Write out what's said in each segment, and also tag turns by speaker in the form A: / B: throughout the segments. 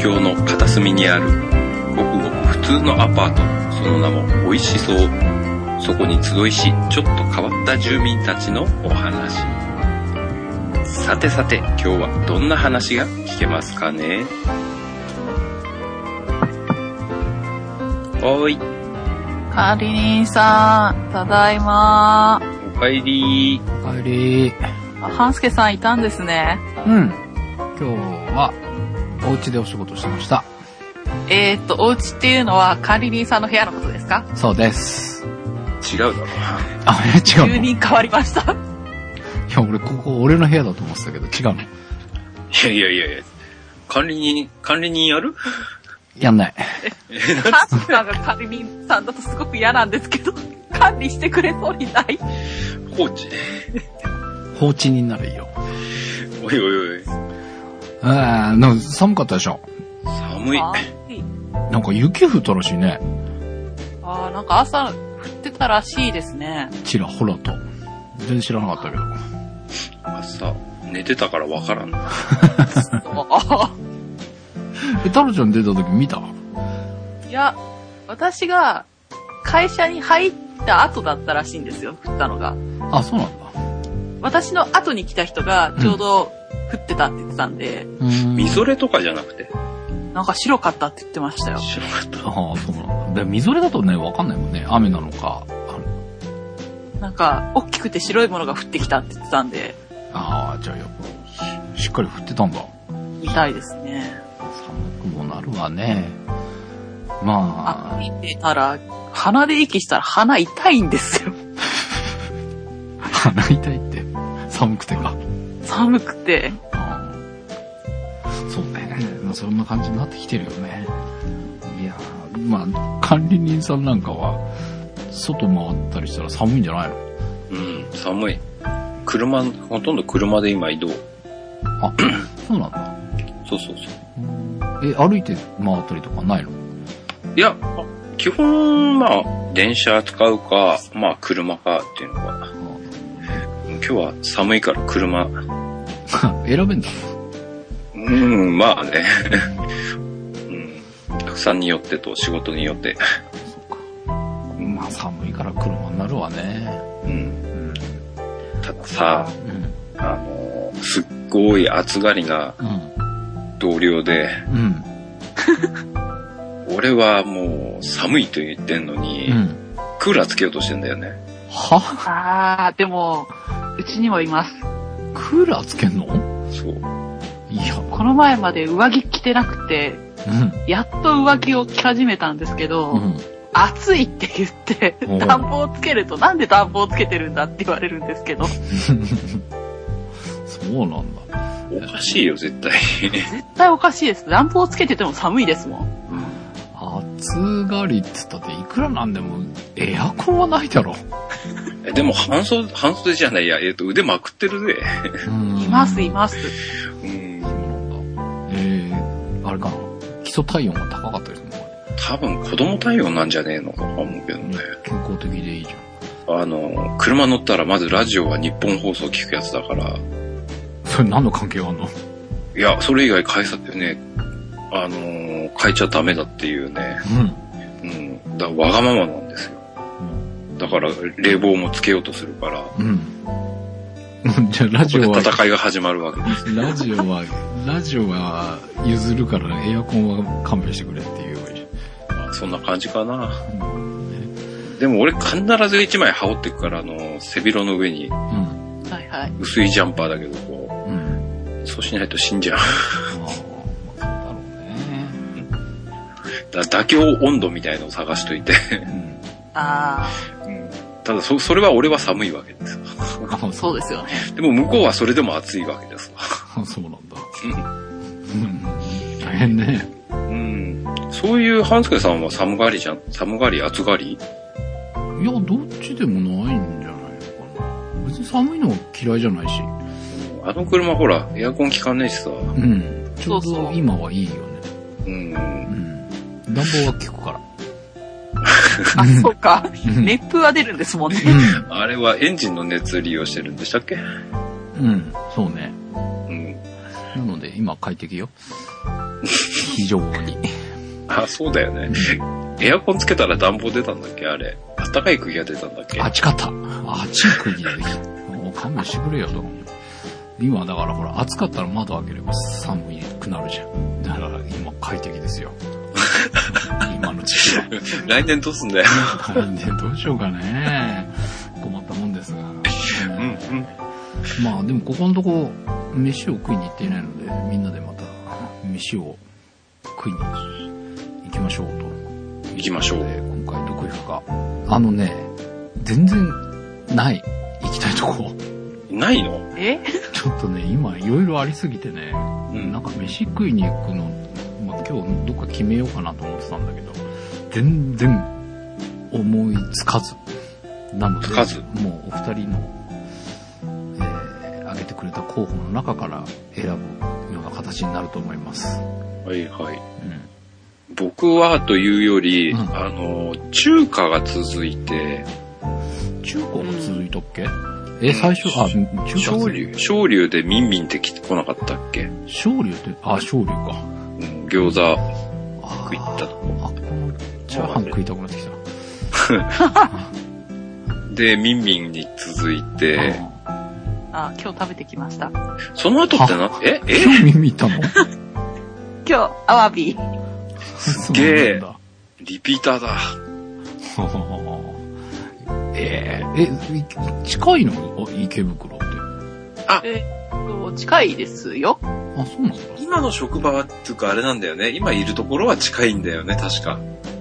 A: 京の片隅にあるごくごく普通のアパート。その名も美味しそう。そこに集いしちょっと変わった住民たちのお話。さてさて今日はどんな話が聞けますかね？おーい
B: 管理人さん、ただいま。
A: おかえり
C: 帰り。
B: あ、半助さんいたんですね。
C: うん。今日は、お家でお仕事してました。
B: えーっと、お家っていうのは管理人さんの部屋のことですか？
C: そうです。
A: 違うだろ
C: あ、え、違う
B: 住人変わりました？
C: や、俺、ここ、俺の部屋だと思ってたけど、違うの？
A: いやいやいやいや管理人管理人やる？
C: やんない。
B: 半助さんが管理人さんだとすごく嫌なんですけど、管理してくれそうにない？
A: 放置
C: 放置人ならいいよ。
A: おいおいおい
C: あー、なんか寒かったでしょ？
A: 寒い
B: はい
C: なんか雪降ったらしいね。
B: あーなんか朝降ってたらしいですね。
C: ちらほらと。全然知らなかったけど。
A: 朝寝てたからわからん
C: え、太郎ちゃん出た時見た？
B: いや、私が会社に入った後だったらしいんですよ、降ったのが。
C: あ、そうなんだ。
B: 私の後に来た人がちょうど降ってたって言ってたんで、
A: みぞれとかじゃなくて？
B: なんか白かったって言ってましたよ。
A: 白かった
C: ああ、そうなんだ。で、みぞれだとね、わかんないもんね。雨なのか。
B: なんか、大きくて白いものが降ってきたって言ってたんで、
C: ああ、じゃあやっぱ、しっかり降ってたんだ。
B: 見たいですね。
C: 寒くもなるわね。
B: あ
C: ま、あ、
B: 見てたら、鼻で息したら鼻痛いんですよ。
C: 鼻痛いって、寒くてか。
B: 寒くて。
C: そうね。まあそんな感じになってきてるよね。いやーまあ、管理人さんなんかは、外回ったりしたら寒いんじゃないの？
A: うん寒い車ほとんど車で今移動
C: あ、そうなんだ。
A: そうそうそう
C: え、歩いて回ったりとかないの？
A: いや基本まあ電車使うかまあ車かっていうのが今日は寒いから車
C: 選べんだ。
A: うんまあねうんたくさんによってと仕事によって
C: そっか。まあ寒いから車になるわね。
A: うん
C: うん。
A: たださ
C: うん。
A: あのすっごい暑がりな
C: うん。
A: 同僚で
C: うん。
A: 俺はもう寒いと言ってんのに、
C: うん。
A: クーラーつけようとしてんだよね。
C: は？
B: あー、でも、うちにもいます。
C: クーラーつけんの？
A: そう。
C: いや、
B: この前まで上着着てなくて、
C: うん。
B: やっと上着を着始めたんですけど、
C: うん。
B: 暑いって言って、
C: おう
B: 暖房つけると、なんで暖房つけてるんだって言われるんですけど、
C: そうなんだ。
A: おかしいよ、絶対。
B: 絶対おかしいです。暖房つけてても寒いですもん。
C: 暑がりっつったっていくらなんでもエアコンはないだろ。
A: えでも半袖、半袖じゃないや、えっ、と、腕まくってるぜ。
C: うん
B: います、います。
A: うん。
C: そうなんだ。えー、あれかな。基礎体温が高かったりするのか
A: 多分子供対応なんじゃねえのかと思うけどね
C: ね。。健康的でいいじ
A: あの、車乗ったらまずラジオは日本放送聞くやつだから、
C: ゃん。それ何の関係あんの？
A: いや、それ以外返さってね、あのー変えちゃダメだっていうね。
C: うん。
A: うん。だからわがままなんですよ。だから冷房もつけようとするから、
C: うん。じゃあラジオは、
A: 戦いが始まるわけです。
C: ラジオは、ラジオは譲るからエアコンは勘弁してくれっていいじ
A: まあそんな感じかな。
C: ゃん。
A: でも俺必ず一枚羽織ってくから、あの、背広の上に
C: うん。
B: はいはい。
A: 薄いジャンパーだけど、こ
C: うん。
A: う、そうしないと死んじゃう。
C: そうだろうね。
A: だ妥協温度みたいのを探しといて。
C: うん。
B: あ
A: ただそ、それは俺は寒いわけです。
B: そうですよね。
A: でも向こうはそれでも暑いわけですわ。
C: あ そうなんだ。うん。大変ね。
A: うん。そういう半助さんは寒がりじゃん、寒がり、暑がり？
C: いや、どっちでもないんじゃないのかな。別に寒いの嫌いじゃないし。
A: あの車ほら、エアコン効かねえしさ。
C: うん。ちょうど今はいいよね。
A: うん。
C: うん。暖房は効くから。
B: あ、そうか。
C: うん
B: 熱風は出るんですもんね。
A: あれはエンジンの熱利用してるんでしたっけ？
C: うん。うん。そうね。
A: うん。
C: なので、今快適よ。非常に。
A: あ、そうだよね。エアコンつけたら暖房出たんだっけ？あれ。暖かい空気が出たんだっけ？
C: あちかった。あちい釘で。もう勘弁してくれよと。今だからほら、暑かったら窓開ければ寒くなるじゃん。だから今快適ですよ。今の時期は。
A: 来年どうすんだよ。
C: 来年どうしようかね。困ったもんですが。
A: うんうん。
C: まあでもここのとこ、飯を食いに行っていないので、みんなでまた飯を食いに行きましょうと。
A: 行きましょう
C: で今回どこ行くか。あのね、全然ない。行きたいとこ。
A: ないの？
B: え？
C: ちょっとね、今いろいろありすぎてね、
A: うん
C: なんか飯食いに行くの、まあ、今日どっか決めようかなと思ってたんだけど、全然思いつかず。なので、
A: つかず
C: もうお二人の、えー、挙げてくれた候補の中から選ぶような形になると思います。
A: はいはい。
C: うん。
A: 僕はというより、
C: うん
A: あの、中華が続いて、
C: 中高が続いとっけ、え、最初、あ、中華
A: 昇竜、昇竜でミンミンって来なかったっけ？
C: 昇竜って、あ、昇竜か。
A: うん、餃子
C: あ
A: 食いったとこ。
C: あ、このチャーハン食いたくなってきた。
A: で、ミンミンに続いて、
B: あ、今日食べてきました。
A: その後ってな、え、え？
C: 興味見たの？
B: 今日、アワビ。
C: す
A: げえリピーターだ。
C: えええ、い近いの？あ池袋って。
B: えっと、近いですよ。
C: あ、そうなんだ。
A: 今の職場は、っていうかあれなんだよね。今いるところは近いんだよね、確か。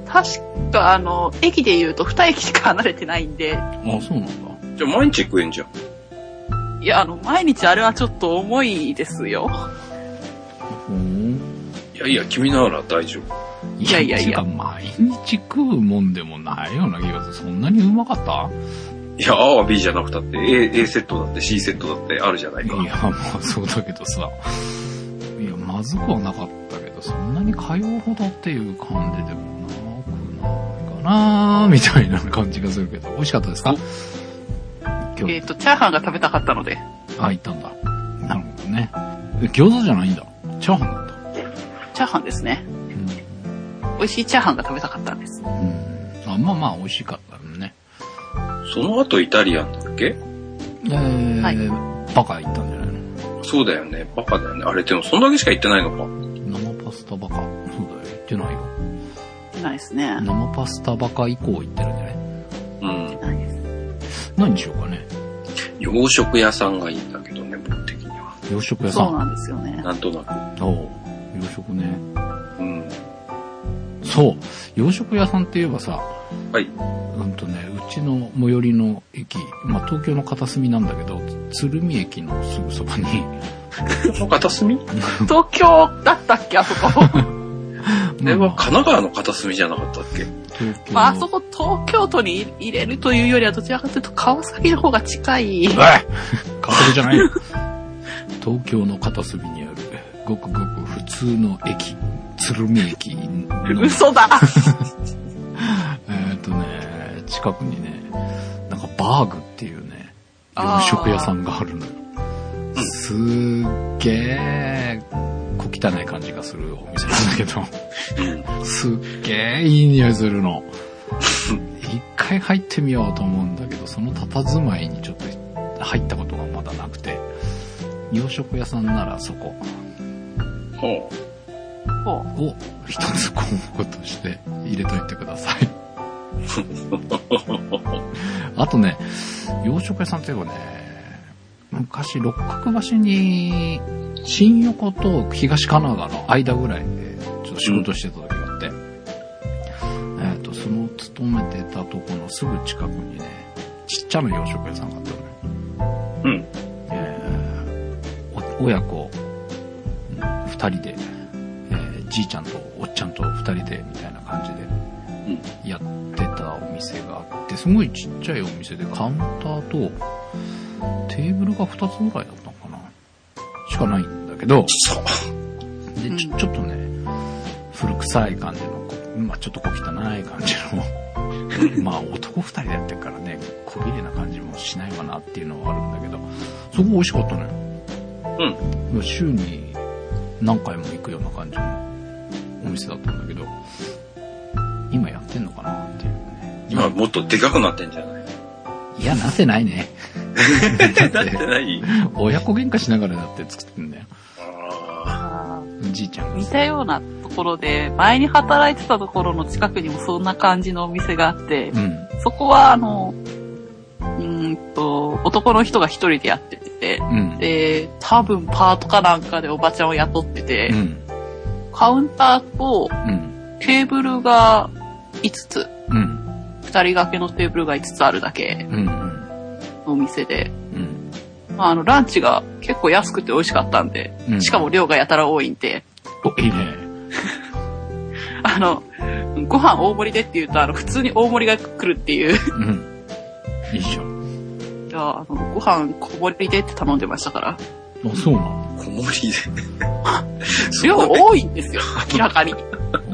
B: 確か、あの、駅で言うと2駅しか離れてないんで、
C: あ、そうなんだ。
A: じゃあ毎日食えんじゃん。
B: いや、あの、毎日あれはちょっと重いですよ。
C: ほん。
A: いやいや、君なら大丈夫。
C: い
B: やいやいや
C: 毎日食うもんでもないような気がする。そんなにうまかった？
A: いや、A は B じゃなくたって、A, A セットだって C セットだってあるじゃないか。
C: いや、まあそうだけどさ。いや、まずくはなかったけど、そんなに通うほどっていう感じでもなくないかなみたいな感じがするけど。美味しかったですか？今日
B: えっ、と、チャーハンが食べたかったので。
C: あ、行ったんだ。なるほどね。え餃子じゃないんだ。チャーハンだった。
B: チャーハンですね。美味しいチャーハンが食べたかったんです。
C: うん。うん。あ、まあまあ美味しかったね。
A: その後イタリアンだっけ？
C: えー、
B: はい
C: バカ行ったんじゃないの？
A: そうだよね。バカだよね。あれでもそんだけしか言ってないのか。
C: 生パスタバカ。そうだよ。言ってないよ。
B: ないですね。
C: 生パスタバカ以降行ってるんじゃない？
A: うん。
B: ないです。
C: 何にしようかね。
A: 洋食屋さんがいいんだけどね、僕的には。
C: 洋食屋さ。
B: そうんなんですよね。
A: なんとなく。
C: おう洋食ね。
A: うん。
C: そう。洋食屋さんって言えばさ、
A: はい。
C: うんとね、うちの最寄りの駅、まあ東京の片隅なんだけど、鶴見駅のすぐそばに、
A: 片隅？
B: 東京だったっけ、あそこ？
A: あれは神奈川の片隅じゃなかったっけ？
C: 東京
B: まあ、あそこ東京都に入れるというよりは、どちらかというと川崎の方が近い。
C: おい川崎じゃないよ。東京の片隅にある、ごくごく普通の駅、鶴見駅の、
B: 嘘だ
C: 近くにね、なんかバーグっていうね、洋食屋さんがあるのよ。すっげー、小汚い感じがするお店なんだけど、
A: うん。
C: すっげーいい匂いするの。一回入ってみようと思うんだけど、その佇まいにちょっと入ったことがまだなくて、洋食屋さんならそこ
A: ほ
B: ほ
C: を一つ項目として入れといてください。あとね、洋食屋さんっていうかね、昔六角橋に新横と東神奈川の間ぐらいでちょっと仕事してた時があって、えっ、と、その勤めてたとこのすぐ近くにね、ちっちゃな洋食屋さんがあったのよ。
A: うん。
C: えーお親子うん二人で、えーじいちゃんとおっちゃんと二人でみたいな感じでやってたお店があって、すごいちっちゃいお店でカウンターとテーブルが二つぐらいだったのかなしかないんだけど。で、ちょ、ちょっとね、古臭い感じの、こまあちょっと小汚い感じの、まあ男二人でやってるからね、小綺麗な感じもしないかなっていうのはあるんだけど、そこ美味しかったのよ。
A: うん。
C: 週に何回も行くような感じのお店だったんだけど、ってんのかな？っていうね。
A: 今もっとでかくなってんじゃない？
C: いや、なってないね。
A: なってない？
C: 親子喧嘩しながらだって作ってんだよ。
A: あ
B: あー
C: じいちゃんが
B: 似たようなところで、前に働いてたところの近くにもそんな感じのお店があって、
C: うん。
B: そこはあの、うーんと、男の人が一人でやってて、
C: うん。
B: で、多分パートかなんかでおばちゃんを雇ってて、
C: うん。
B: カウンターと
C: うん。
B: テーブルが5つ、
C: うん。
B: 二人掛けのテーブルが5つあるだけ
C: うん。
B: のお店で、
C: うん。
B: まあ、あの、ランチが結構安くて美味しかったんで、
C: うん
B: しかも量がやたら多いんで、
C: お、いいね。
B: あの、ご飯大盛りでって言うと、あの、普通に大盛りが来るっていう、
C: うん。いいじゃん。
B: いやあのご飯小盛りでって頼んでましたから。
C: あ、そうなの？
A: あ、小盛りで。
B: 量多いんですよ、明らかに。
C: う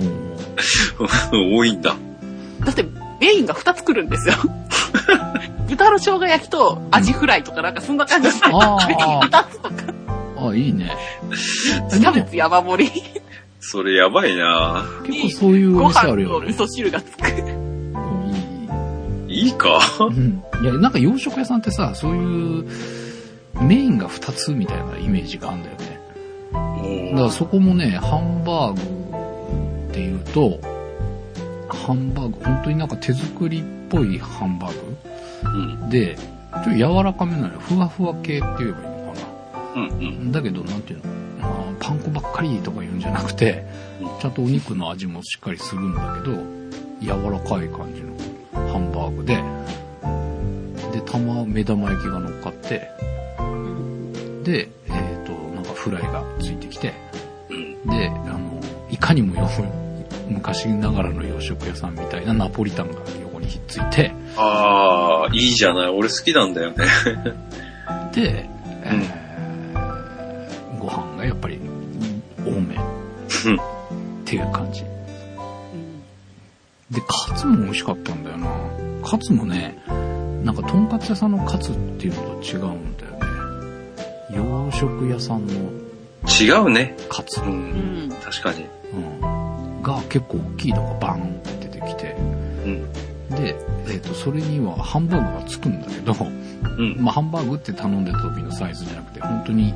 C: ん
A: 多いんだ。
B: だって、メインが2つ来るんですよ。豚の生姜焼きとアジフライとかなんかそんな感じで、メイン
C: あ
B: 2つとか、
C: あ、いいね。
B: キャベツ山盛り、
A: それやばいな
C: 結構そういうお
B: ご飯
C: 店あるよね。
B: と味噌汁がつく。
C: いい
A: いいか？
C: うん。いや、なんか洋食屋さんってさ、そういうメインが2つみたいなイメージがあるんだよね。だからそこもね、ハンバーグっていうと、ハンバーグ、本当になんか手作りっぽいハンバー
A: うん。
C: グで、ちょっと柔らかめなのよ。ふわふわ系って言えばいいのか
A: うんうん。
C: な。だけど、なんていうの、まあ、パン粉ばっかりとか言うんじゃなくて
A: うん、
C: ちゃんとお肉の味もしっかりするんだけど、柔らかい感じのハンバーグで、で、玉、目玉焼きが乗っかって、で、えっ、と、なんかフライがついてきて、
A: うん。
C: で、あの、いかにもよ昔ながらの洋食屋さんみたいなナポリタンが横にひっついて、
A: ああ、いいじゃない。俺好きなんだよね。
C: で、えーご飯がやっぱり多めっていう感じ。で、カツも美味しかったんだよな。カツもね、なんかとんかつ屋さんのカツっていうのと違うんだよね。洋食屋さんの
A: 違うね。
C: カツ、
A: う。
B: うんん。
A: 確かに。
C: うん、が結構大きいのがバンって出てきて、
A: うん。
C: で、えっ、と、それにはハンバーグがつくんだけど、
A: うん。
C: まあ、ハンバーグって頼んでた時のサイズじゃなくて、本当に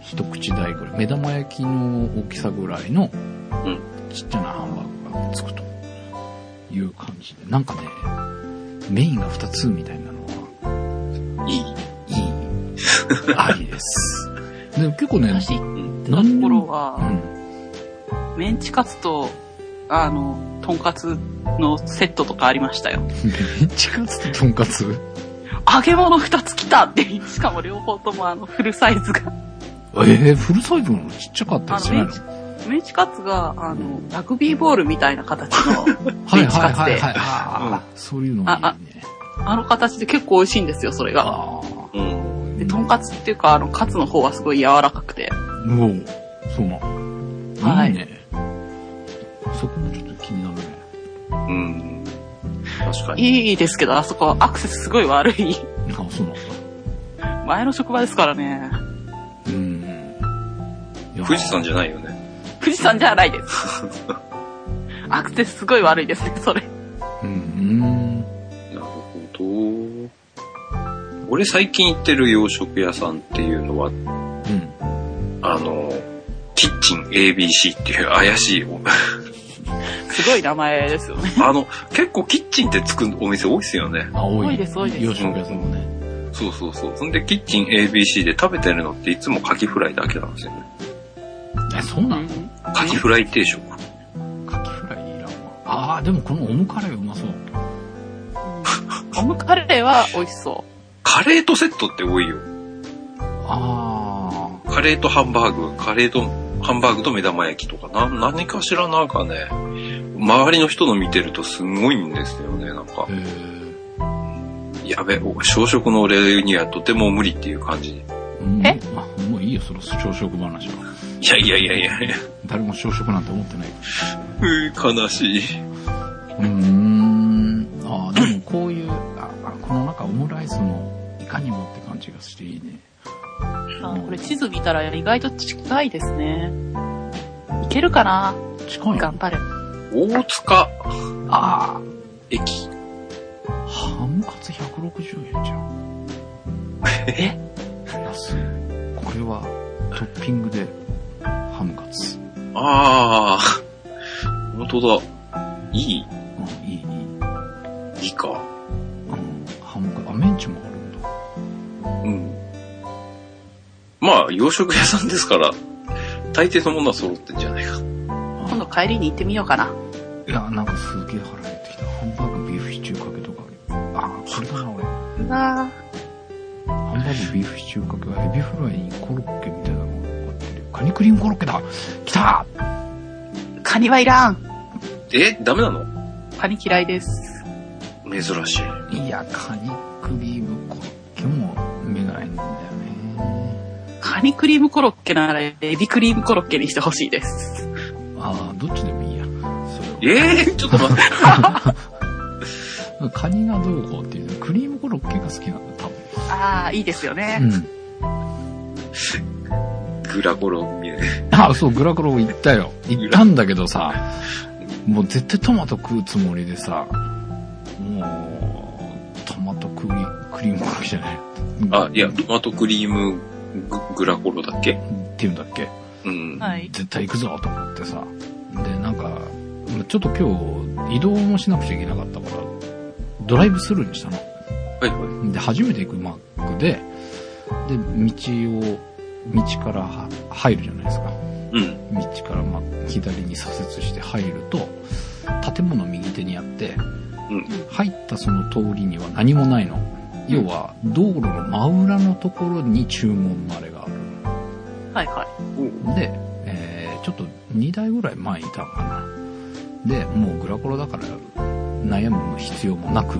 C: 一口大ぐらい、目玉焼きの大きさぐらいの
A: うん。
C: ちっちゃなハンバーグがつくという感じで、なんかね、メインが2つみたいなのは、
A: いい。
C: いい、ありです。でも結構ね、
B: 私、
A: うん。
B: ところ
C: う
B: は、
C: ん、
B: メンチカツと、あの、とんかつのセットとかありましたよ。
C: メンチカツととんかつ？
B: 揚げ物2つ来たって、しかも両方ともあの、フルサイズが。
C: えー、フルサイズなのちっちゃかったりしないの
B: メンチ、メンチカツが、あの、ラグビーボールみたいな形の、
C: はい
B: メンチ
C: はい
B: カツで、
C: そういうのもいい
B: あ
C: ね。
B: あの形で結構美味しいんですよ、それが。
C: あ
A: うん。
B: で、とんかつっていうか、あの、カツの方はすごい柔らかくて。
C: あ。もう、そうなの。
B: はい
C: いいね。そこもちょっと気になるね。
A: うん。確かに。
B: いいですけど、あそこアクセスすごい悪い。
C: あ、そうなんだ。
B: 前の職場ですからね。
C: うん。
A: 富士山じゃないよね。
B: 富士山じゃないです。アクセスすごい悪いですね、それ。
C: うん。
A: なるほど。俺最近行ってる洋食屋さんっていうのは、
C: うん。
A: あの、キッチン ABC っていう怪しいお、
B: すごい名前ですよね。
A: あの、結構キッチンってつくお店多いですよね。
C: あ、多い。
B: 多いです多いです
C: 洋食屋さんもね。
A: そうそうそう。そんで、キッチン ABC で食べてるのっていつもカキフライだけなんですよね。
C: え、そうなの？
A: カキフライ定食。
C: カキフライいらんわ。ああ、でもこのオムカレーうまそう。
B: オムカレーは美味しそ
A: カレーとセットって多いよ。
C: あ
A: カレーとハンバーグ、カレーと、ハンバーグと目玉焼きとかな、何かしらなんかね、周りの人の見てるとすごいんですよね、なんかやべ、お小食の俺にはとても無理っていう感じ。
C: え。もう
B: え
C: あもういいよ、その朝食話は。
A: いやいやいやいやいや、
C: 誰も朝食なんて思ってないか
A: うー悲しい。
C: ら。うーん。ああ、でもこういう、ああこのなんかオムライスのいかにもって感じがしていいね。
B: あこれ地図見たら意外と近いですね。いけるかな？
C: 近いの？
B: 頑張れ。
A: 大塚
C: あ
A: 駅。
C: あ、ハムカツ160円じゃん。
B: え？
C: 安い。これはトッピングでハムカツ。
A: ああ、本当だ。いい？
C: うん、いい、いい。
A: いいか。
C: うん、ハムカツ、あ、メンチもあるんだ。
A: うん。まあ、洋食屋さんですから、大抵のものは揃ってんじゃないか。
B: 今度帰りに行ってみようかな。
C: いや、なんかすげえ腹減ってきた。ハンバーグビーフシチューかけとかある。ああ、これかな、俺。
B: うわ
C: ハンバーグビーフシチューかけはエビフライにコロッケみたいなのが乗ってる。カニクリームコロッケだ来た
B: ーカニはいらん。
A: え、ダメなの？
B: カニ嫌いです。
A: 珍しい。
C: いや、カニクリームコロッケも目がないんだよね。
B: カニクリームコロッケならエビクリームコロッケにしてほしいです。
C: ああ、どっちでも
A: ええちょっと待って。
C: カニがどうこうっていう、クリームコロッケが好きなんだ、多分。
B: ああ、いいですよね。
C: うん。
A: グラコロ見え
C: あ、そう、グラコロ行ったよ。行ったんだけどさ、もう絶対トマト食うつもりでさ、もう、トマトクリクリームコロッケじゃない。
A: あ、いや、トマトクリームググラコロだっけ？
C: っていうんだっけ？
A: うん。
B: はい。
C: 絶対行くぞと思ってさ。ちょっと今日移動もしなくちゃいけなかったから、ドライブスルーにしたの。
A: はいは
C: で、初めて行くマックで、で、道を、道からは入るじゃないですか。
A: い。うん。
C: 道からま左に左折して入ると、建物右手にあって、
A: うん。
C: 入ったその通りには何もないの。要は、道路の真裏のところに注文のあれがある。
B: はいはい。
C: で、えー、ちょっと2台ぐらい前にいたのかな。で、もうグラコロだから悩む必要もなく、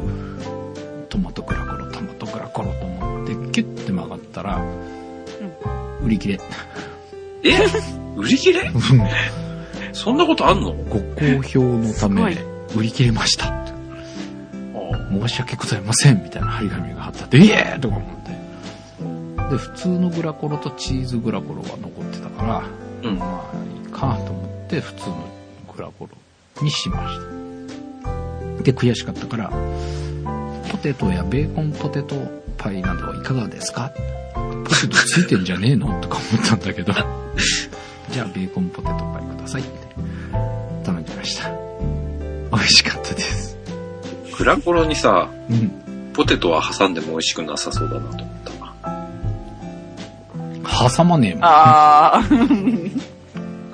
C: トマトグラコロ、トマトグラコロと思って、キュッて曲がったら、売り切れ。
A: え？売り切れ？そんなことあんの？
C: ご好評のため、売り切れました。
A: あ。
C: 申し訳ございませんみたいな張り紙が貼ってあって、イエーイ！とか思って。で、普通のグラコロとチーズグラコロが残ってたから、
A: うん。
C: まあいいかと思って普通のグラコロにしました。で、悔しかったから、ポテトやベーコンポテトパイなどはいかがですか？ポテトついてんじゃねえの？とか思ったんだけど、じゃあベーコンポテトパイくださいって頼んでました。美味しかったです。
A: グラコロにさ、
C: うん。
A: ポテトは挟んでも美味しくなさそうだなと思ったな。
C: 挟まねえもん。
B: ああ、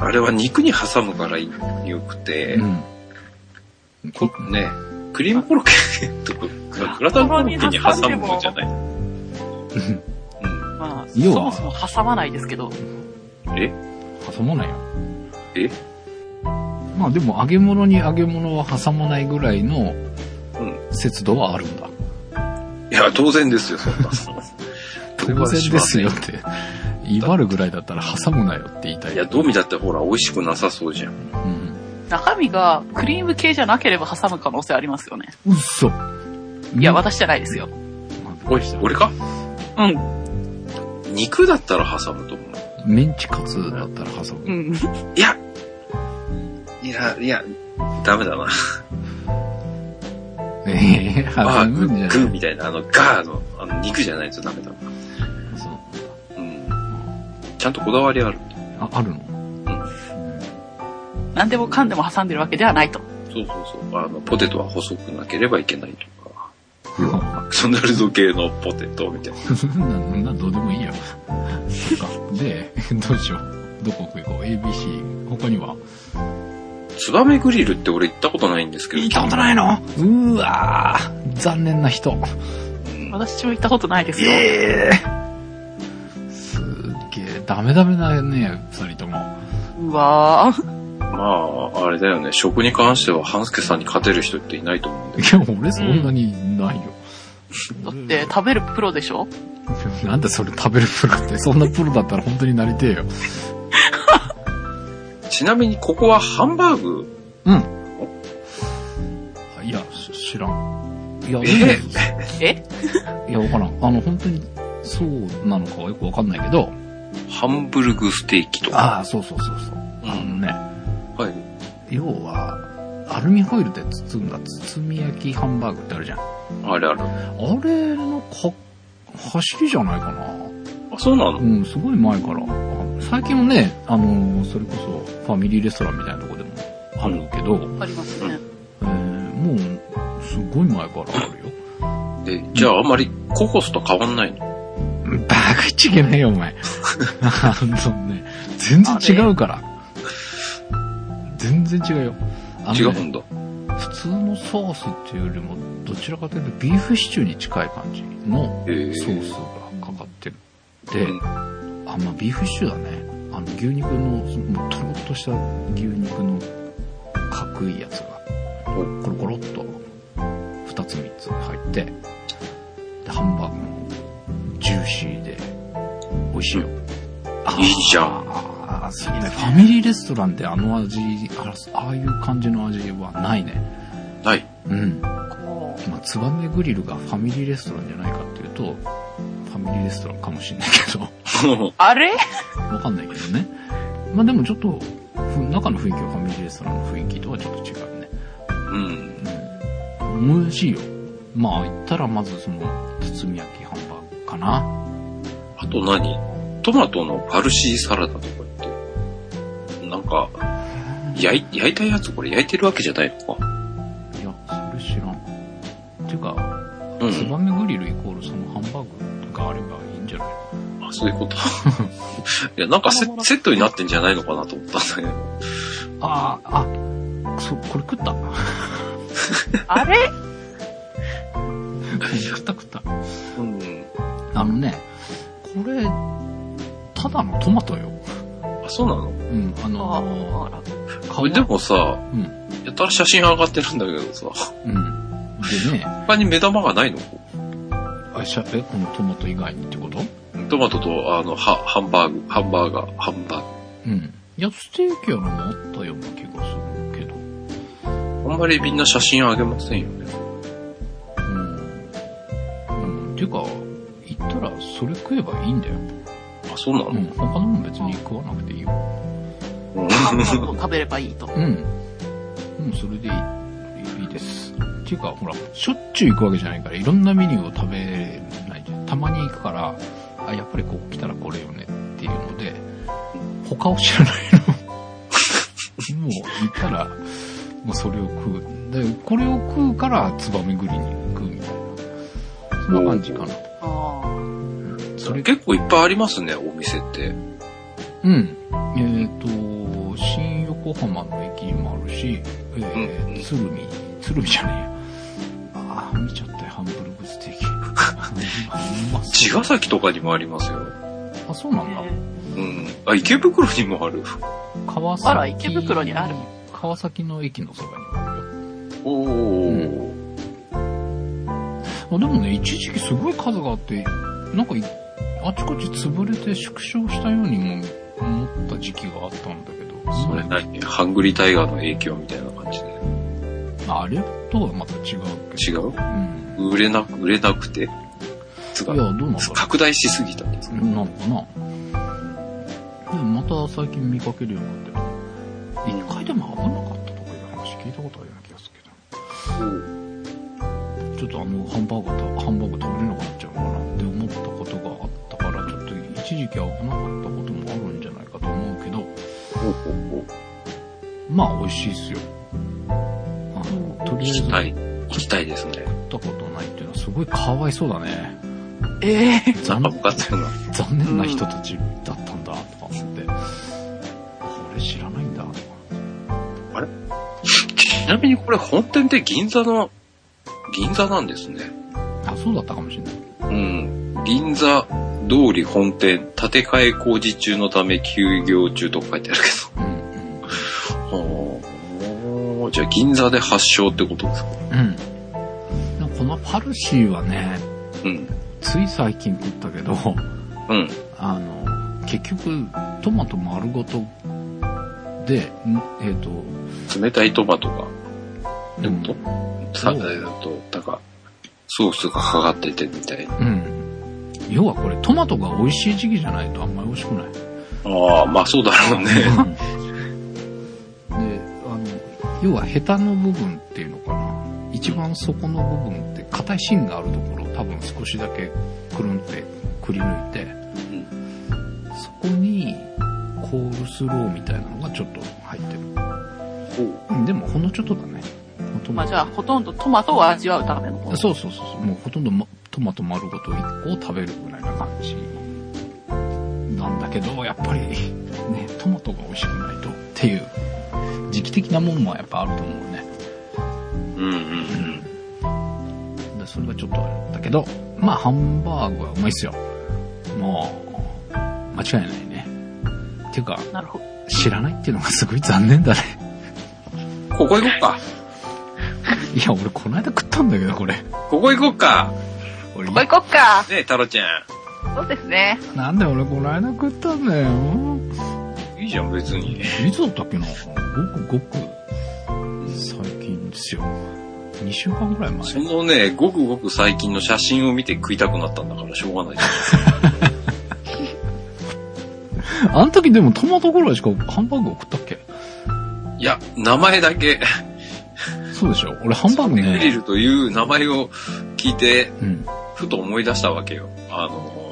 A: あれは肉に挟むからよくて、
C: うん。
A: こね、クリームコロッケとか、グラタンコロッケに挟むのじゃない。うん。
B: まあ、そもそも挟まないですけど。
A: え？
C: 挟まないよ。
A: え？
C: まあでも揚げ物に揚げ物は挟まないぐらいの
A: うん。
C: 節度はあるんだ。
A: いや、当然ですよ、そんな。
C: 当然ですよって。威張るぐらいだったら挟むなよって言いたい
A: いや、どう見だってほら、美味しくなさそうじゃん。
C: うん。
B: 中身がクリーム系じゃなければ挟む可能性ありますよね。
C: うっそ。
B: いや、私じゃないですよ。
A: おい、俺か？
B: うん。
A: 肉だったら挟むと思う。
C: メンチカツだったら挟む。
B: うん。
A: いや、いや、いや、ダメだな。
C: ええ
A: ああ、
C: 挟
A: グー、
C: むんじゃない
A: グーみたいな、あの、ガーの、あの、肉じゃないとダメだな。ちゃんとこだわりある。
C: あ、あるの？
B: 何でもかんでも挟んでるわけではないと。
A: そうそうそう。あの、ポテトは細くなければいけないとか。マクドナルド系のポテトみたいな。
C: そんな、などうでもいいよ。そっか。で、どうしよう。どこ行こう ?ABC。他には？
A: ツバメグリルって俺行ったことないんですけど。
C: 行ったことないの？うーわー残念な人。
A: うん
B: 私も行ったことないですよ。
C: ええすっげえ、ダメダメだよね、二人とも。
B: うわー。
A: まあ、あれだよね。食に関しては、半助さんに勝てる人っていないと思うんだよ。
C: いや、俺そんなにないよ。
B: だって食べるプロでしょ？
C: なんでそれ食べるプロって、そんなプロだったら本当になりてえよ。
A: ちなみに、ここはハンバーグ？
C: うん。いや、し知らん。いや、
A: え？
B: え？
C: いや、わからん。あの、本当に、そうなのかはよくわかんないけど、
A: ハンブルグステーキとか。
C: ああ、そうそうそうそう。あのね、
A: はい。
C: 要は、アルミホイルで包んだ包み焼きハンバーグってあるじゃん。
A: あれある。
C: あれのか、走りじゃないかな。
A: あ、そうなの？
C: うん、すごい前から。あ最近もね、あの、それこそファミリーレストランみたいなとこでもあるけど、
B: ありますね。
C: えーもう、すごい前からあるよ。
A: で、じゃああんまりココスと変わんないの？
C: ちゃいけないよ、お前。あのね、全然違うから。全然違うよ。あのね
A: 違うんだ。
C: 普通のソースっていうよりも、どちらかというとビーフシチューに近い感じのソースがかかってる。で、
A: うん
C: あ、まあビーフシチューだね。あの牛肉の、もうとろっとした牛肉の角いやつが、コロコロっと2つ3つ入って、で、ハンバーグもジューシーで美味しいよ。あ
A: いいじゃん
C: そうね。ファミリーレストランであの味、あらああいう感じの味はないね。
A: ない。
C: うん。
B: こ
C: まあ、ツバメグリルがファミリーレストランじゃないかっていうと、ファミリーレストランかもしれないけど、
B: う あれ？
C: わかんないけどね。まあでもちょっと、ふ中の雰囲気はファミリーレストランの雰囲気とはちょっと違うね。
A: うん。
C: うん。美味しいよ。まあ言ったらまずその、包み焼きハンバーグかな。
A: あと何？トマトのパルシーサラダとかって、なんか、焼い焼いたやつこれ焼いてるわけじゃないのか。
C: いや、それ知らん。っていうか、
A: うん。
C: ツバメグリルイコールそのハンバーグがあればいいんじゃない？
A: あ、そういうこと？いや、なんかセセットになってんじゃないのかなと思ったんだけど。
C: ああ、あ、そ、これ食った？
B: あれ？
C: 食った食った。
A: うん。
C: あのね、これ、ただのトマトよ。
A: あ、そうなの？
C: うん、あ
B: あ
C: の
B: あら。
A: これでもさ、
C: うん、
A: やたら写真上がってるんだけどさ、
C: うん。でね、
A: 他に目玉がないの？
C: あしゃえ、このトマト以外にってこと？
A: トマトと、あの、は、ハンバーグ、ハンバーガー、ハンバー
C: うん。いや、ステーキやのもあったような気がするけど。
A: グ。あんまりみんな写真あげませんよね。
C: うん。うん。ていうか、言ったらそれ食えばいいんだよ。
A: あ、そうなの、
C: うん。他のもん別に食わなくていいよ。
B: 食べればいいと。
C: うん。うん、それでいい、いいです。っていうか、ほら、しょっちゅう行くわけじゃないから、いろんなメニューを食べないじゃん。たまに行くから、あ、やっぱりここ来たらこれよねっていうので、他を知らないの。もう行ったら、もうそれを食う。で、これを食うから、ツバメグリに食うみたいな。そんな感じかな。
B: あ
C: それ、
A: 結構いっぱいありますね、お店って。
C: うん。えっ、と、新横浜の駅にもあるし、えー
A: うん
C: 鶴見、鶴見じゃねえよ。ああ、見ちゃったよ、ハンブルグステーキ。うまそう
A: 茅ヶ崎とかにもありますよ。
C: あ、そうな
B: あ。
C: んだ。
A: うん。あ、池袋にもある。
C: 川崎。
B: あら、池袋にある。
C: 川崎の駅のそばにもあるよ。
A: おー。
C: あでもね、一時期すごい数があって、なんかい、あちこち潰れて縮小したようにも思った時期があったんだけど、
A: それ何？ハングリータイガーの影響みたいな感じで。
C: あれとはまた違う。
A: 違う？
C: うん。
A: 売れなく、売れなくて？つか
C: いや、どうなんだ。
A: 拡大しすぎたんですか
C: なのかなでもまた最近見かけるようになってる。一回でも危なかったとかいう話聞いたことあるような気がするけど。ちょっとあの、ハンバーガーと、ハンバーグ食べれなか一時期危なかったこともあるんじゃないかと思うけど、まあ美味しいっすよ。あの、とりあえず
A: 行きたい。行きたいですね。
C: 食ったことないっていうのはすごいかわいそうだね。
B: ええ
C: 残
A: なんか分かったよな。
C: 残念な人たちだったんだとか思って、これ知らないんだとか。
A: ちなみにこれ本店って銀座の、銀座なんですね。
C: あ、そうだったかもしれない。
A: うん。銀座通り本店、建て替え工事中のため休業中とか書いてある
C: うん、うん。
A: けど。ほーじゃあ銀座で発祥ってことですか？
C: うん。このパルシーはね、
A: うん。
C: つい最近食ったけど、
A: うん。
C: あの、結局、トマト丸ごとで、ん？えっ、と、
A: 冷たいトマトが、
C: でも、
A: さ、え
C: そう
A: っと、なんか、ソースがかかっててみたいな。
C: うん。要はこれトマトが美味しい時期じゃないとあんまり美味しくない。
A: ああ、まあそうだろうね。
C: で、あの、要はヘタの部分っていうのかな。一番底の部分って硬い芯があるところを多分少しだけくるんってくり抜いて、そこにコールスローみたいなのがちょっと入ってる。うんでもほんのちょっとだね。
B: まあじゃあ、ほとんどトマトを味わうための。
C: そうそうそうそう。もうほとんど、ま、トマト丸ごと1個を食べるぐらいな感じ。なんだけど、やっぱり、ね、トマトが美味しくないとっていう、時期的なもんもやっぱあると思うね。
A: うんうん
C: でそれがちょっとあれだけど、まあハンバーグはうまいっすよ。もう、間違いないね。っていうか、
B: なるほど。
C: 知らないっていうのがすごい残念だね。
A: うん。ここ行こっか。
C: いや、俺この間食ったんだけど、これ。
A: ここ行こっか。
C: 俺
B: ここ行こっか。
A: ねえ、タロちゃ
B: そうですね。
C: なんで俺この間食ったんだよ。
A: ん。いいじゃん、別に。
C: いつだったっけなごくごく最近ですよ。2週間ぐらい前。
A: そのね、ごくごく最近の写真を見て食いたくなったんだからしょうがないじ
C: あの時でもトマトぐらいしかハンバーグを食ったっけ？
A: いや、名前だけ、
C: そうでしょ俺ハンバーグ
A: グリ
C: ね。
A: ルという名前を聞いて、
C: うん。
A: ふと思い出したわけよ。あのー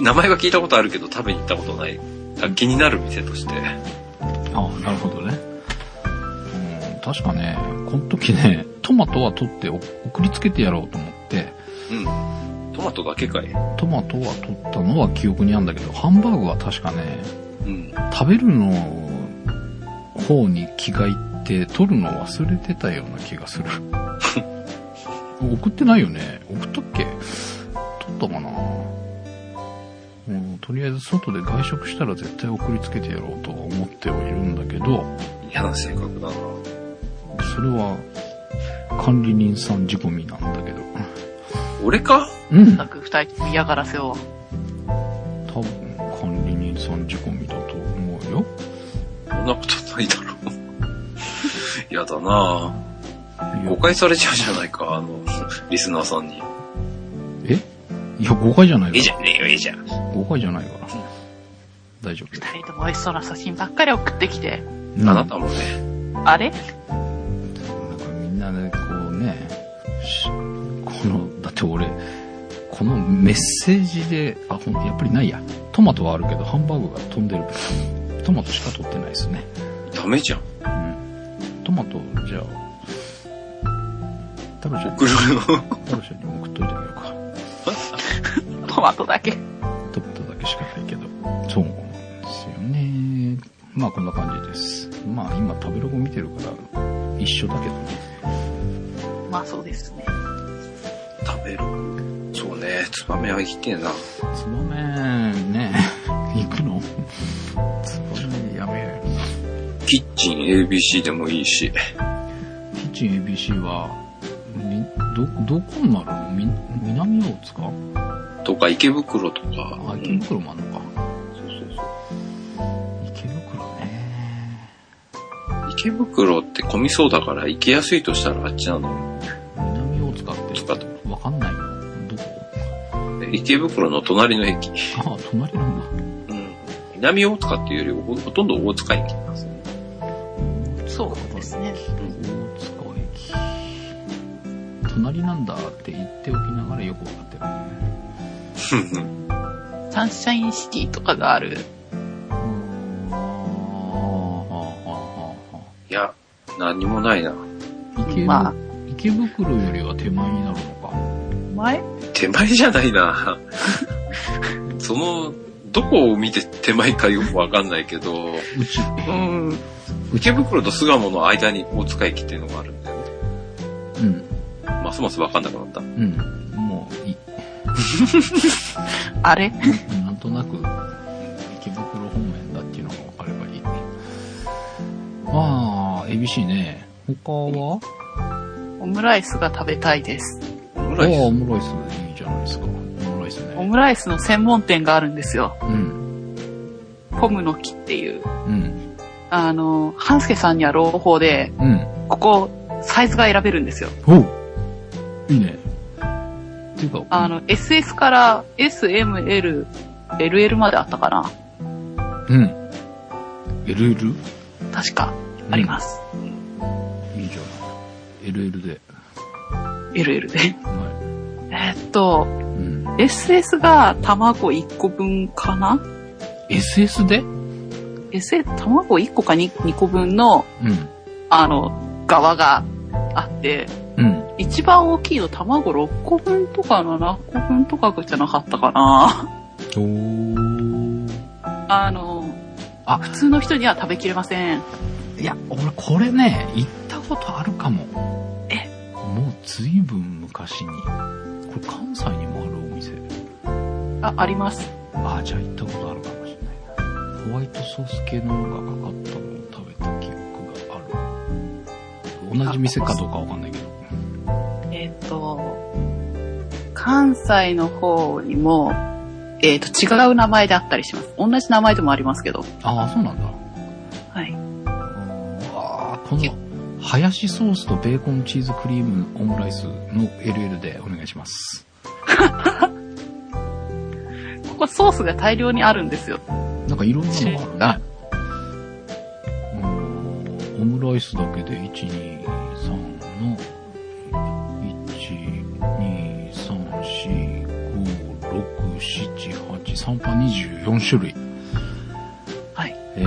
A: 名前は聞いたことあるけど食べに行ったことない。あ気になる店として。
C: ああ、なるほどね。うん、確かね、この時ね、トマトは取ってお送りつけてやろうと思って、
A: うん。トマトだけかい。
C: トマトは取ったのは記憶にあるんだけど、ハンバーグは確かね、
A: うん。
C: 食べるの方に気がいって、取るの忘れてたような気がする。送ってないよね送ったっけ？取ったかな？うん、とりあえず外で外食したら絶対送りつけてやろうとは思ってはいるんだけど、
A: 嫌な性格だな。
C: それは管理人さん仕込みなんだけど。
A: 俺か？
C: うん。
B: なく二人とも嫌がらせを。
C: 多分管理人さん仕込みだと思うよ。
A: そんなことないだろう。嫌だない
C: や
A: 誤解されちゃうじゃないか、あの、リスナーさんに。
C: え？いや、誤解じゃないか
A: いいじゃん、いいじゃん。
C: ら。誤解じゃないから。大丈夫
B: 二人とも美味しそうな写真ばっかり送ってきて。
C: うん
A: あなたもね、
B: あれ？
C: なんかみんなね、こうね、しこの、だって俺、このメッセージで、あ、ほんやっぱりないや。トマトはあるけど、ハンバーグが飛んでるトマトしか取ってないですね。
A: ダメじゃん。
C: うん。トマト、じゃあ、タロちゃんに、
A: 送るの？
C: タロちゃんにも送っといてあげよう。か。
B: トマトだけ。
C: トマトだけしかないけど。そう。なんですよね。まあこんな感じです。まあ今食べログ見てるから、一緒だけどね。
B: まあそう。ですね。
A: 食べる。そう。ね、ツバメは生きてえな。
C: つばめね、行くのつばめやめよ
A: キッチン ABC でもいいし。
C: キッチン ABC は、み、ど、どこになる？のみ、南大塚？
A: とか池袋とか。
C: あ、池袋もあんのか。
A: そうそうそう。
C: 池袋ね。
A: 池袋って混みそうだから行きやすいとしたらあっちなの。
C: 南大塚って、わかんないの？どこ？
A: 池袋の隣の駅。
C: あ、隣なんだ。
A: うん。南大塚っていうよりほほとんど大塚駅なんですね。
C: 隣なんだって言っておきながらよくわかってるね。
B: サンシャインシティとかがある。
C: うーんあーはあはあはあ
A: いや、何にもないな。
C: 池ぶ
B: まあ
C: 池袋よりは手前になるのか。
B: 前？
A: 手前じゃないな。その、どこを見て手前かよくわかんないけど、
C: うち、
B: うん。
A: 池袋と巣鴨の間に大塚駅っていうのがあるんだよね。
C: うん、
A: ますますわかんなくなった。
C: うん。もういい、
B: あれ？
C: なんとなく池袋方面だっていうのがわかればいい。まあ、ABC ね。他は？
B: オムライスが食べたいです。
A: オムライス
C: オムライスいいじゃないですか。オムライスね。
B: オムライスの専門店があるんですよ。
C: うん、
B: ポムの木っていう。
C: うん、
B: あの、ハンスケさんには朗報で、
C: うん。
B: ここ、サイズが選べるんですよ。
C: いいね。って L が、
B: あの、SS から S、M、L、LL まであったかな
C: うん。LL?
B: 確か、あります。
C: いいじゃない。LL で。
B: LL で。
C: は
B: えーっと、
C: い。うん。
B: SS が卵1個分かな
C: ？SS で
B: ?SS、卵1個か 2, 2個分の、
C: うん。
B: あの、側があって、
C: うん。
B: 一番大きいの卵6個分とか7個分とかじゃなかったかな。あの、
C: あ
B: 普通の人には食べきれません。
C: いや、俺これね、行ったことあるかも。
B: え？
C: もうずいぶん昔に。これ関西にもあるお店。
B: あ、あります。
C: ああ、じゃあ行ったことあるかもしれないな。ホワイトソース系ののがかかったのを食べた記憶がある。同じ店かどうかわかんないけど。
B: えっ、と、関西の方にも、えっ、と、違う名前であったりします。同じ名前でもありますけど。
C: ああ、そうなんだ。
B: はい。
C: ああ、この、ハヤシソースとベーコンチーズクリームオムライスの LL でお願いします。
B: ここソースが大量にあるんですよ。
C: なんかいろんなのがあるね。うんオムライスだけで1、2、3の、7、8、3パン24種類。
B: はい。
C: え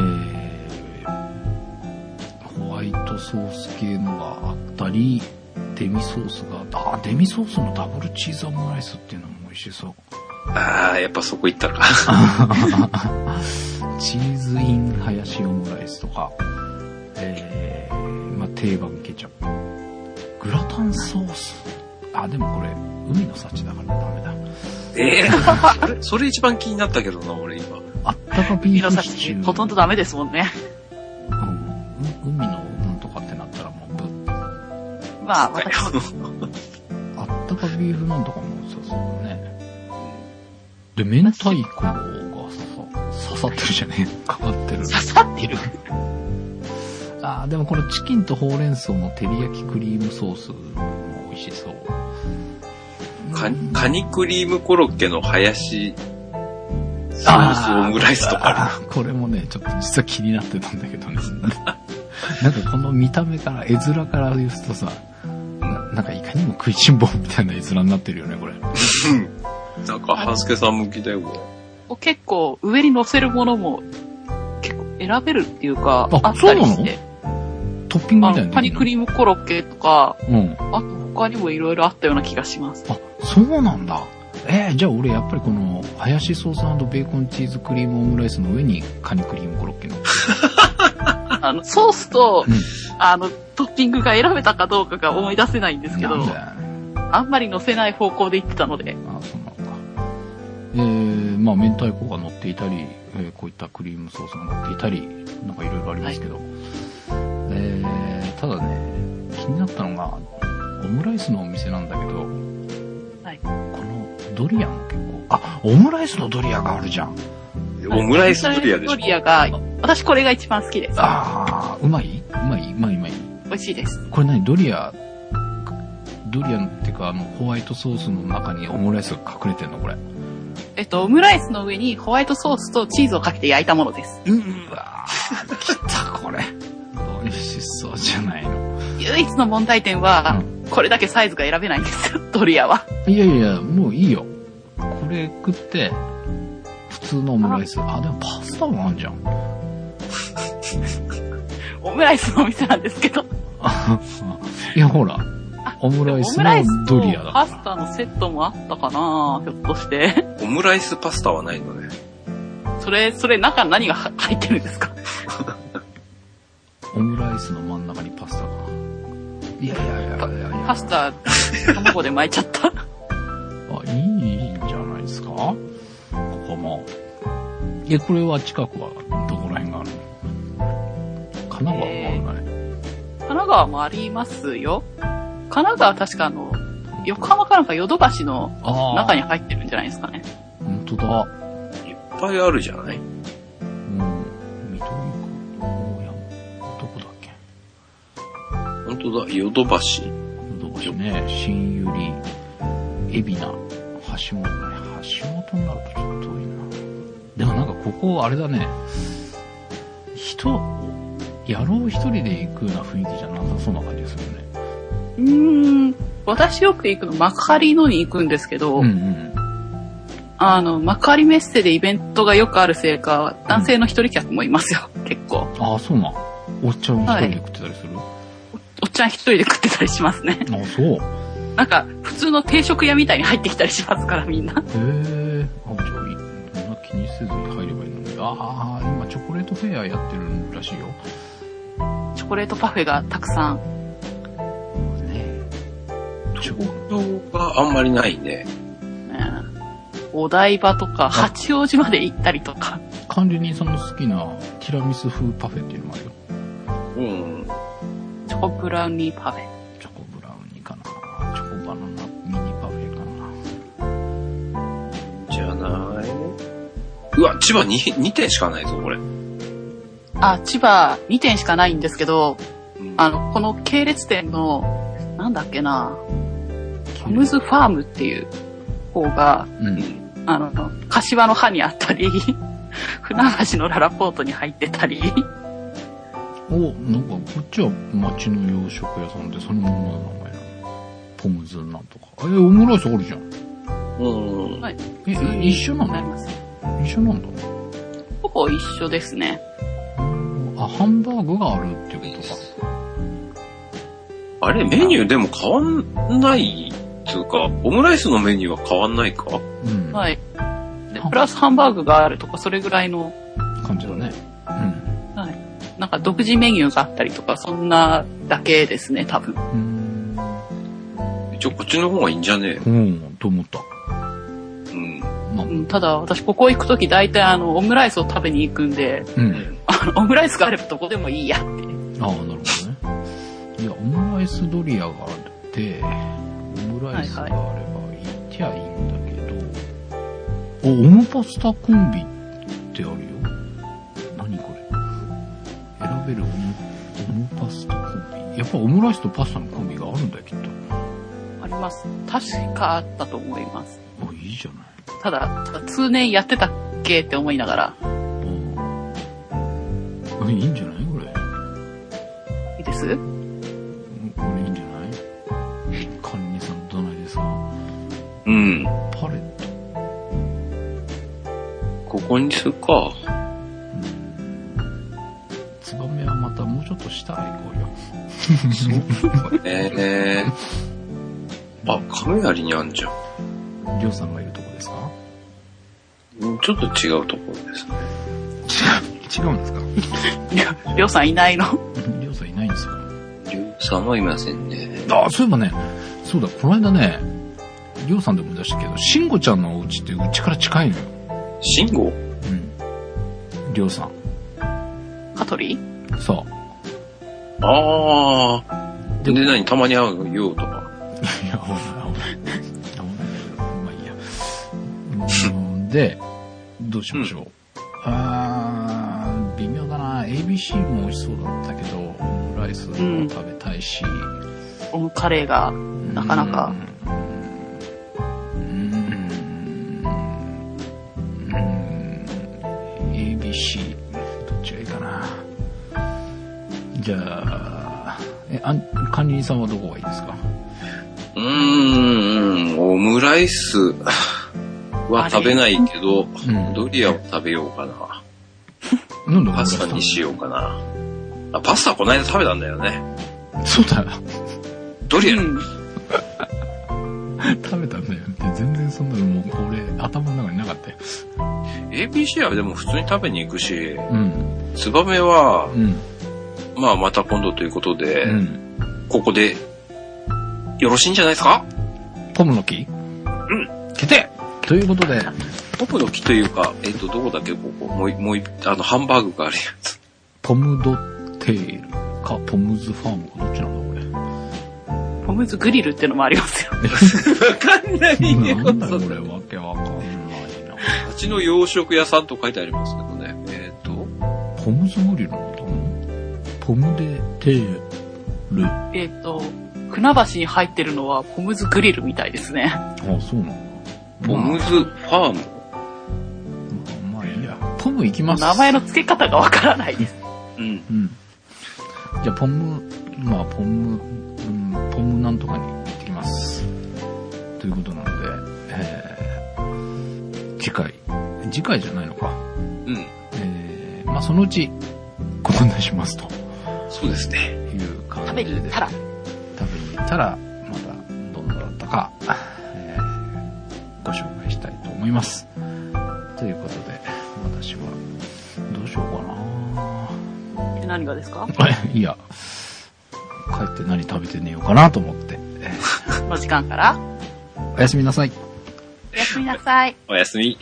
C: ー、ホワイトソース系のがあったり、デミソースが、あ、デミソースのダブルチーズオムライスっていうのも美味しそう。
A: ああ、やっぱそこ行ったか。
C: チーズインハヤシオムライスとか、えー、まあ、定番ケチャップ。グラタンソース。あ、でもこれ、海の幸だからダメだ。
A: ええー、それ、それ一番気になったけどな、俺今。
C: あったかビーフシチュー。
B: んほとんどダメですもんね。
C: うんう海のなんとかってなったらもうぶ、
B: まあ、
A: そうかよ
B: 私
C: あったかビーフなんとかもそうそうね。で、明太子がさ、刺さってるじゃねえ？かかってる。
B: 刺さってる？
C: あーでもこのチキンとほうれん草の照り焼きクリームソースも美味しそう。
A: カカニクリームコロッケのハヤシソースオムライスとかあ
C: これもね、ちょっと実は気になってたんだけどね。なんかこの見た目から、絵面から言うとさ、ななんかいかにも食いしん坊みたいな絵面になってるよね、これ。
A: なんか、ハンスケさん向きだよ、こ
B: 結構、上に乗せるものも、結構選べるっていうか、
C: あ
B: あったりし
C: そうな
B: て。
C: トッピングみたいな
B: あの、カニクリームコロッケとか、
C: うん。
B: あと他にもいろいろあったような気がします。
C: あ、そうなんだ。えー、じゃあ俺やっぱりこの、ハヤシソースベーコンチーズクリームオムライスの上にカニクリームコロッケの。
B: あの、ソースと、
C: うん
B: あの、トッピングが選べたかどうかが思い出せないんですけど
C: なん。
B: あんまり乗せない方向で言ってたので、
C: あ、そうなんだ。えー、まあ、明太子が乗っていたり、えーこういったクリームソースが乗っていたり、なんかいろいろありますけど、えー、ただね、気になったのが、オムライスのお店なんだけど、
B: はい
C: このドリアも結構、あ、オムライスのドリアがあるじゃん。
A: れ。オムライスドリアでし
B: ド
A: ょ。
B: リアが、私これが一番好きです。
C: あー、うまい？うまい？うまいうまい。
B: 美味しいです。
C: これ何？ドリア、ドリアっていうか、あの、ホワイトソースの中にオムライスが隠れてんの？これ。
B: えっと、オムライスの上にホワイトソースとチーズをかけて焼いたものです。
C: うわー、来たこれ。美味しそうじゃないの。
B: 唯一の問題点は、これだけサイズが選べないんですよ、ドリアは。
C: いやいや、もういいよ。これ食って、普通のオムライス。あ、でもパスタもあんじゃん。
B: オムライスのお店なんですけど。
C: いや、ほら。オムライ
B: オ
C: スのドリアだ
B: パス
C: か
B: タのセットもあったかなひょっとして。
A: オムライスパスタはないのね。
B: それ、それ中に何が入ってるんですか？
C: ら。オムライスの真ん中にパスタが。いやいやいやいやいや。
B: パスタ、卵で巻いちゃった？
C: あ、いいんじゃないですか？ここも。え、これは近くはどこら辺があるの？神奈川もあるんだね。
B: 神奈川もありますよ。神奈川は確かあの、横浜かなんかヨドバシの。中に入ってるんじゃないですかね。
C: 本当だ。
A: いっぱいあるじゃない当だ、ヨドバシ。
C: ヨドバシね、新百合、海老名、橋本ね。橋本になるとちょっと遠いな。でもなんかここ、あれだね。人、野郎一人で行くような雰囲気じゃなさそうな感じがするね。
B: うーん、私よく行くの幕張のに行くんですけど、
C: うんうん。
B: あの、幕張メッセでイベントがよくあるせいか、男性の一人客もいますよ、結構。
C: ああ、そうなん。おっちゃん一人で食ってたりする、
B: おっちゃん一人で食ってたりしますね。
C: ああ、そう。
B: なんか、普通の定食屋みたいに入ってきたりしますから、みんな。
C: へえ。あ、じゃあいい、そんな気にせずに入ればいいのに。ああ、今チョコレートフェアやってるらしいよ。
B: チョコレートパフェがたくさん。
C: ねチョコ、
A: 東京があんまりないね。
B: ねお台場とか、八王子まで行ったりとか。
C: 管理人さんの好きなティラミス風パフェっていうのもあるよ。
A: うん。
B: チョコブラウニーパフェ。
C: チョコブラウニーかな。チョコバナナミニパフェかな。
A: じゃない？うわ、千葉 2, 2点しかないぞ、これ。
B: あ、千葉2店しかないんですけど、
A: うん
B: あの、この系列店の、なんだっけな、ホムズファームっていう方が、
C: うん。
B: あの、柏の葉にあったり、船橋のララポートに入ってたり、
C: お、なんかこっちは町の洋食屋さんでそのままの名前なの。ポムズなんとか。え、オムライスあるじゃん。
A: うん。
B: はい。
C: え、え一緒なの？
B: なります。
C: 一緒なんだ。
B: ほぼ一緒ですね。
C: あ、ハンバーグがあるっていうことか。
A: あれ、メニューでも変わんないつうか、オムライスのメニューは変わんないか？
C: うん。
B: はい。で、プラスハンバーグがあるとか、それぐらいの、
C: 感じだね。
B: はい。なんか独自メニューがあったりとか、そんなだけですね、多分。
C: うん。
A: 一応こっちの方がいいんじゃね？
C: うん。うん、と思った。
A: えうん。
C: まあ
B: う、ん、ただ、私ここ行くとき大体あの、オムライスを食べに行くんで、
C: うん。
B: あの、オムライスがあればどこでもいいやって。
C: ああ、なるほどね。いや、オムライスドリアがあって、オムライスがあれば行ってゃいいんだけど、お、オムパスタコンビってあるよ。べるオム、オムパスタコンビ。やっぱオムライスとパスタのコンビがあるんだよ、きっと。
B: あります。確かあったと思います。
C: あ、いいじゃない。
B: ただ、通年やってたっけって思いながら、
C: いいんじゃないこれ？
B: いいです？
C: うんこれいいんじゃない？管理人さんどないですか？
A: うん。
C: パレット。
A: ここにするか。
C: ちょっと下へ行こうよ。
A: ええあ、雷にあんじゃん。
C: りょうさんがいるとこですか？
A: うんちょっと違うところですね。
C: 違う、違うんですか？
B: りょりょうさんいないの
C: りょうさんいないんですか？
A: りゅうさんはいませんね。
C: ああ、そういえばね、そうだ、この間ね、りょうさんでも出したけど、しんごちゃんのお家ってうちから近いのよ。
A: 信号
C: うん。りょうさん。
B: 香取？
C: そう。
A: ああ。で、何たまに会うよとか？
C: いや、危ない、危ない。危ないんだけど、まあいいや。で、どうしましょう？あー、微妙だな。ABC も美味しそうだったけど、オムライスも食べたいし、
B: オムカレーが、なかなか。
C: うーん。うーん。ABC、じゃあ、え、あん、管理人さんはどこがいいですか？
A: うーん、オムライスは食べないけど、
C: うん
A: ドリアを食べようかな。
C: なんで
A: パスタにしようかな。あ、パスタこの間食べたんだよね。
C: そうだよ。
A: ドリア、
B: うん。
C: 食べたんだよ。全然そんなのもう俺、頭の中になかったよ。
A: ABC はでも普通に食べに行くし、
C: うん。
A: ツバメは、
C: うん。
A: まあまた今度ということで、
C: うん。
A: ここで、よろしいんじゃないですか？
C: ポムの木？
A: うん。
C: 決定ということで、
A: ポップの木というか、えっ、と、どこだっけ、ここ。もうい、もうい、あの、ハンバーグがあるやつ。
C: ポムドテールかポムズファームかどっちなんだこ
B: ポムズグリルってのもありますよ。
A: わかんない
C: れ。
A: よ。
C: なんだこれ？わけわかんないな。
A: 町の洋食屋さんと書いてありますけどね。えっ、と、
C: ポムズグリルなんだポムデテール。
B: えっ、と、船橋に入ってるのはポムズグリルみたいですね。
C: あ、そうなの？
A: ポムズファーム？
C: まあ、まあいいや。ポム行きます。
B: 名前の付け方がわからないです。
A: うん。
C: うん。じゃあ、ポム、まあ、ポム、うん、ポムなんとかに行ってきます。ということなので、えー、次回、次回じゃないのか。
A: うん。
C: えー、まあ、そのうち、ご案内しますと
A: そうですね。
C: いう感じで。
B: 食べに行ったら。
C: 食べに行ったら、またどんなだったか、えーご紹介したいと思います。ということで、私は、どうしようかな
B: え何がですか？
C: いや、帰って何食べて寝ようかなと思って。えー
B: この時間から？
C: おやすみなさい。
B: おやすみなさい。
A: おやすみ。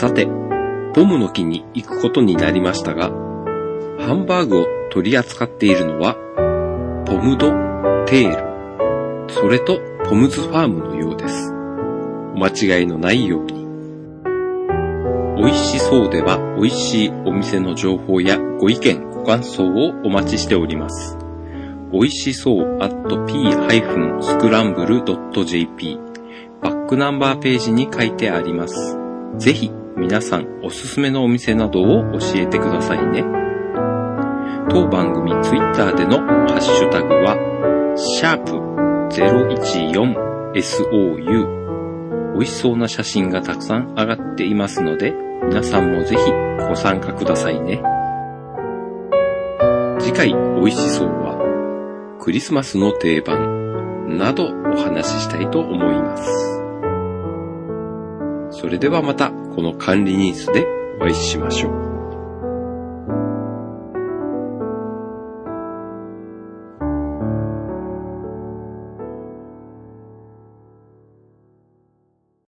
A: さて、ポムの木に行くことになりましたが、ハンバーグを取り扱っているのは、ポムド・テール、それとポムズファームのようです。お間違いのないように。美味しそうでは美味しいお店の情報やご意見、ご感想をお待ちしております。美味しそう at p-scramble.jp バックナンバーページに書いてあります。ぜひ皆さんおすすめのお店などを教えてくださいね。当番組ツイッターでのハッシュタグは、シャープ 014SOU 美味しそうな写真がたくさん上がっていますので、皆さんもぜひご参加くださいね。次回美味しそうは、クリスマスの定番などお話ししたいと思います。それではまたこの管理ニースでお会いしましょう。